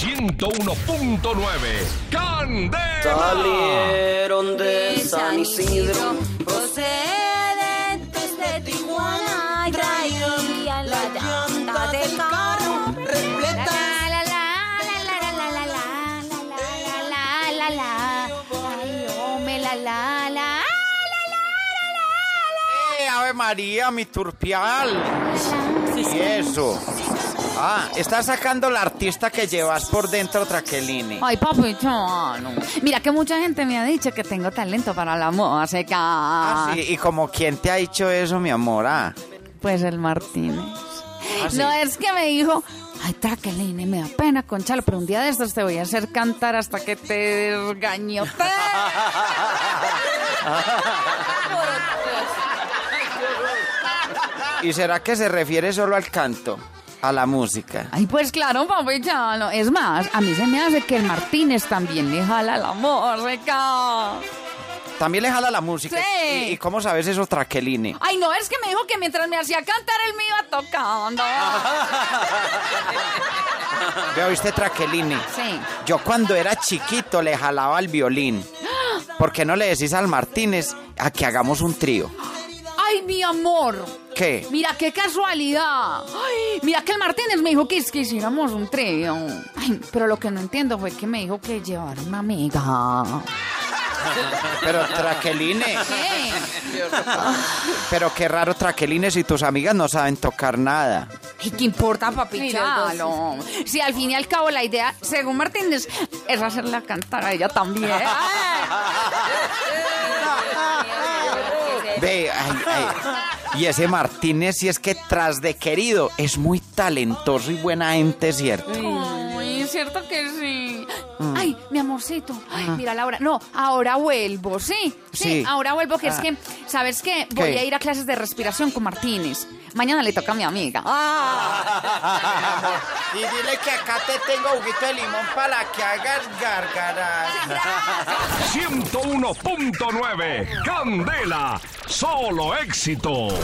101.9 Candela. Salieron de San Isidro, procedentes de Tijuana, traían la llanta del carro repleta. Ave María, mi turpial. Y eso. Ah, estás sacando la artista que llevas por dentro, Traqueline. Ay, papi, no. Mira que mucha gente me ha dicho que tengo talento para la música. Ah, sí, ¿Y como quién te ha dicho eso, mi amor? Ah, Pues el Martínez. Ah, sí. No, es que me dijo, ay, Traqueline, me da pena, Conchalo, pero un día de estos te voy a hacer cantar hasta que te desgañote. ¿Y será que se refiere solo al canto? A la música. Ay, pues claro, papi, ya no. Es más, a mí se me hace que el Martínez también le jala la música. También le jala la música. Sí. ¿Y, y cómo sabes eso, Traqueline? Ay, no, es que me dijo que mientras me hacía cantar, él me iba tocando. ¿Veo viste, Traqueline? Sí. Yo cuando era chiquito le jalaba el violín. ¿Por qué no le decís al Martínez a que hagamos un trío? Ay, mi amor. ¿Qué? Mira qué casualidad. Ay, mira que el Martínez me dijo que, que hiciéramos un trío. Ay, pero lo que no entiendo fue que me dijo que llevara una amiga. Pero Traqueline, ¿Qué? pero qué raro Traqueline si tus amigas no saben tocar nada. ¿Y qué importa, papi Chalo? Si al fin y al cabo la idea, según Martínez, es hacerla cantar a ella también. Ve, ay, ay. Y ese Martínez, si es que tras de querido, es muy talentoso y buena gente, ¿cierto? Ay, es cierto que sí. Ay, mi amorcito. Ay, mira, Laura. No, ahora vuelvo, ¿sí? Sí, Sí. ahora vuelvo, que es Ah. que, ¿sabes qué? Voy ¿Qué? a ir a clases de respiración con Martínez. Mañana le toca a mi amiga. Y dile que acá te tengo juguito de limón para que hagas gárgaras. 101.9. ¡Candela! ¡Solo éxitos!